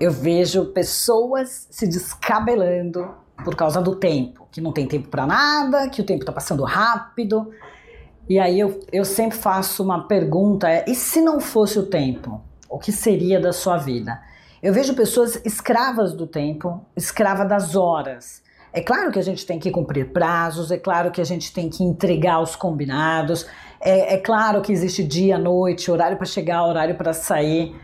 eu vejo pessoas se descabelando por causa do tempo, que não tem tempo para nada, que o tempo está passando rápido. E aí eu, eu sempre faço uma pergunta: é, e se não fosse o tempo? O que seria da sua vida? Eu vejo pessoas escravas do tempo, escrava das horas. É claro que a gente tem que cumprir prazos, é claro que a gente tem que entregar os combinados, é, é claro que existe dia, noite, horário para chegar, horário para sair.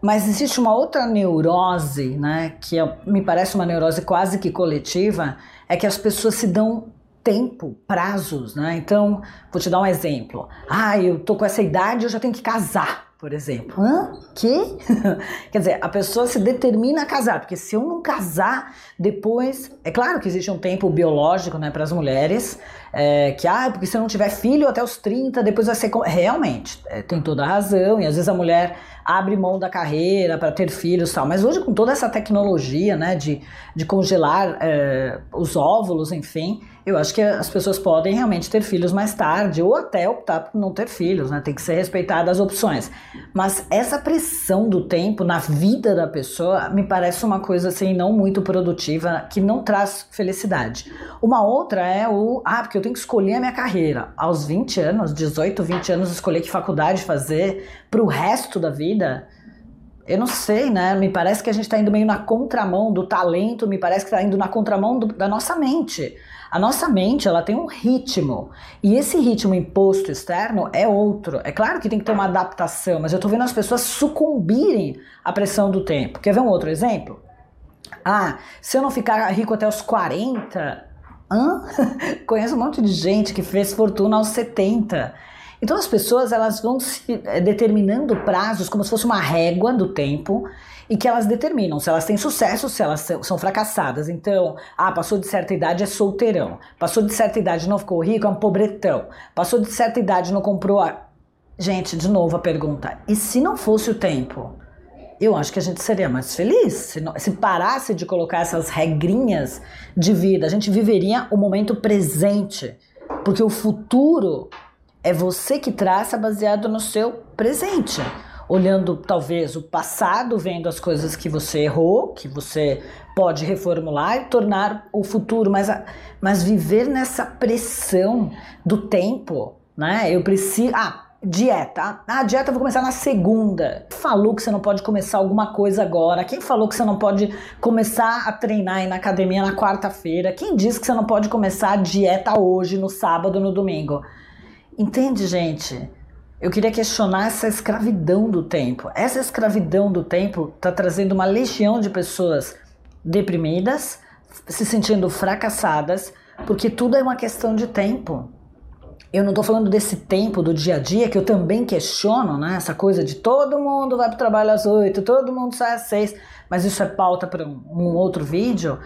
Mas existe uma outra neurose, né, que é, me parece uma neurose quase que coletiva, é que as pessoas se dão tempo, prazos, né? Então, vou te dar um exemplo. Ah, eu tô com essa idade, eu já tenho que casar por exemplo. Hã? Que? Quer dizer, a pessoa se determina a casar, porque se eu não casar, depois. É claro que existe um tempo biológico né, para as mulheres, é, que, ah, porque se eu não tiver filho até os 30, depois vai ser. Realmente, é, tem toda a razão, e às vezes a mulher abre mão da carreira para ter filhos e tal. Mas hoje, com toda essa tecnologia né, de, de congelar é, os óvulos, enfim, eu acho que as pessoas podem realmente ter filhos mais tarde ou até optar por não ter filhos, né? Tem que ser respeitadas as opções. Mas essa pressão do tempo na vida da pessoa me parece uma coisa assim não muito produtiva, que não traz felicidade. Uma outra é o, ah, porque eu tenho que escolher a minha carreira. Aos 20 anos, 18, 20 anos, escolher que faculdade fazer para o resto da vida. Eu não sei, né? Me parece que a gente está indo meio na contramão do talento, me parece que está indo na contramão do, da nossa mente. A nossa mente, ela tem um ritmo, e esse ritmo imposto externo é outro. É claro que tem que ter uma adaptação, mas eu tô vendo as pessoas sucumbirem à pressão do tempo. Quer ver um outro exemplo? Ah, se eu não ficar rico até os 40, hã? Conheço um monte de gente que fez fortuna aos 70. Então as pessoas elas vão se eh, determinando prazos como se fosse uma régua do tempo e que elas determinam se elas têm sucesso, se elas são fracassadas. Então, ah, passou de certa idade é solteirão, passou de certa idade não ficou rico é um pobretão, passou de certa idade não comprou a... Gente, de novo a pergunta, e se não fosse o tempo? Eu acho que a gente seria mais feliz se, não, se parasse de colocar essas regrinhas de vida. A gente viveria o momento presente, porque o futuro é você que traça baseado no seu presente olhando talvez o passado, vendo as coisas que você errou, que você pode reformular e tornar o futuro, mas, mas viver nessa pressão do tempo, né? Eu preciso. Ah, dieta. Ah, dieta eu vou começar na segunda. Quem falou que você não pode começar alguma coisa agora? Quem falou que você não pode começar a treinar na academia na quarta-feira? Quem disse que você não pode começar a dieta hoje, no sábado, no domingo? Entende, gente? Eu queria questionar essa escravidão do tempo. Essa escravidão do tempo está trazendo uma legião de pessoas deprimidas, se sentindo fracassadas, porque tudo é uma questão de tempo. Eu não estou falando desse tempo do dia a dia que eu também questiono, né? Essa coisa de todo mundo vai para o trabalho às oito, todo mundo sai às seis, mas isso é pauta para um, outro vídeo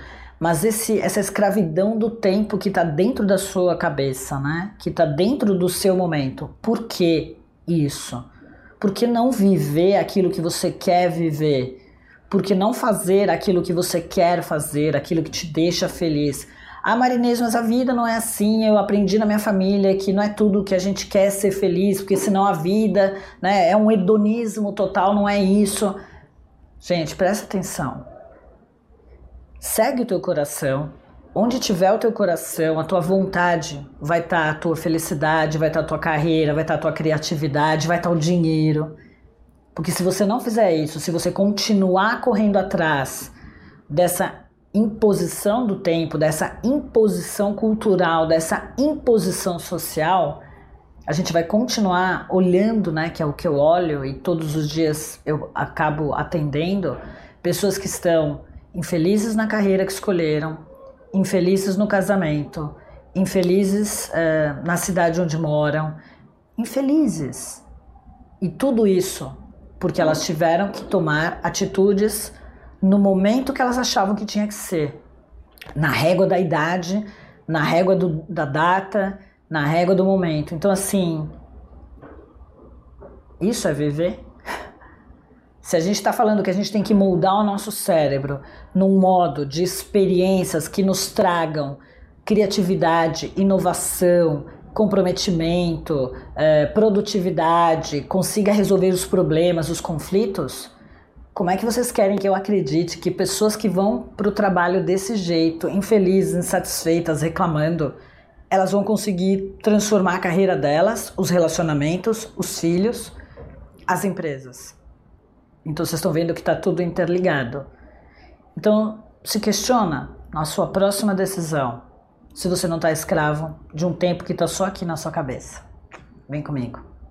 mas esse, essa escravidão do tempo que está dentro da sua cabeça, né? Que está dentro do seu momento. Por que isso? Por que não viver aquilo que você quer viver? Por que não fazer aquilo que você quer fazer, aquilo que te deixa feliz? Ah, Marinês, mas a vida não é assim. Eu aprendi na minha família que não é tudo que a gente quer ser feliz, porque senão a vida né, é um hedonismo total, não é isso. Gente, presta atenção. Segue o teu coração, onde tiver o teu coração, a tua vontade, vai estar tá a tua felicidade, vai estar tá a tua carreira, vai estar tá a tua criatividade, vai estar tá o dinheiro. Porque se você não fizer isso, se você continuar correndo atrás dessa imposição do tempo, dessa imposição cultural, dessa imposição social, a gente vai continuar olhando, né, que é o que eu olho e todos os dias eu acabo atendendo pessoas que estão infelizes na carreira que escolheram, infelizes no casamento, infelizes uh, na cidade onde moram, infelizes. E tudo isso porque elas tiveram que tomar atitudes no momento que elas achavam que tinha que ser. Na régua da idade, na régua do, da data, na régua do momento. Então, assim, isso é viver? Se a gente está falando que a gente tem que moldar o nosso cérebro num modo de experiências que nos tragam criatividade, inovação, comprometimento, eh, produtividade, consiga resolver os problemas, os conflitos, Como é que vocês querem que eu acredite que pessoas que vão para o trabalho desse jeito, infelizes, insatisfeitas, reclamando, elas vão conseguir transformar a carreira delas, os relacionamentos, os filhos, as empresas? Então vocês estão vendo que está tudo interligado. Então se questiona na sua próxima decisão se você não está escravo de um tempo que está só aqui na sua cabeça. Vem comigo.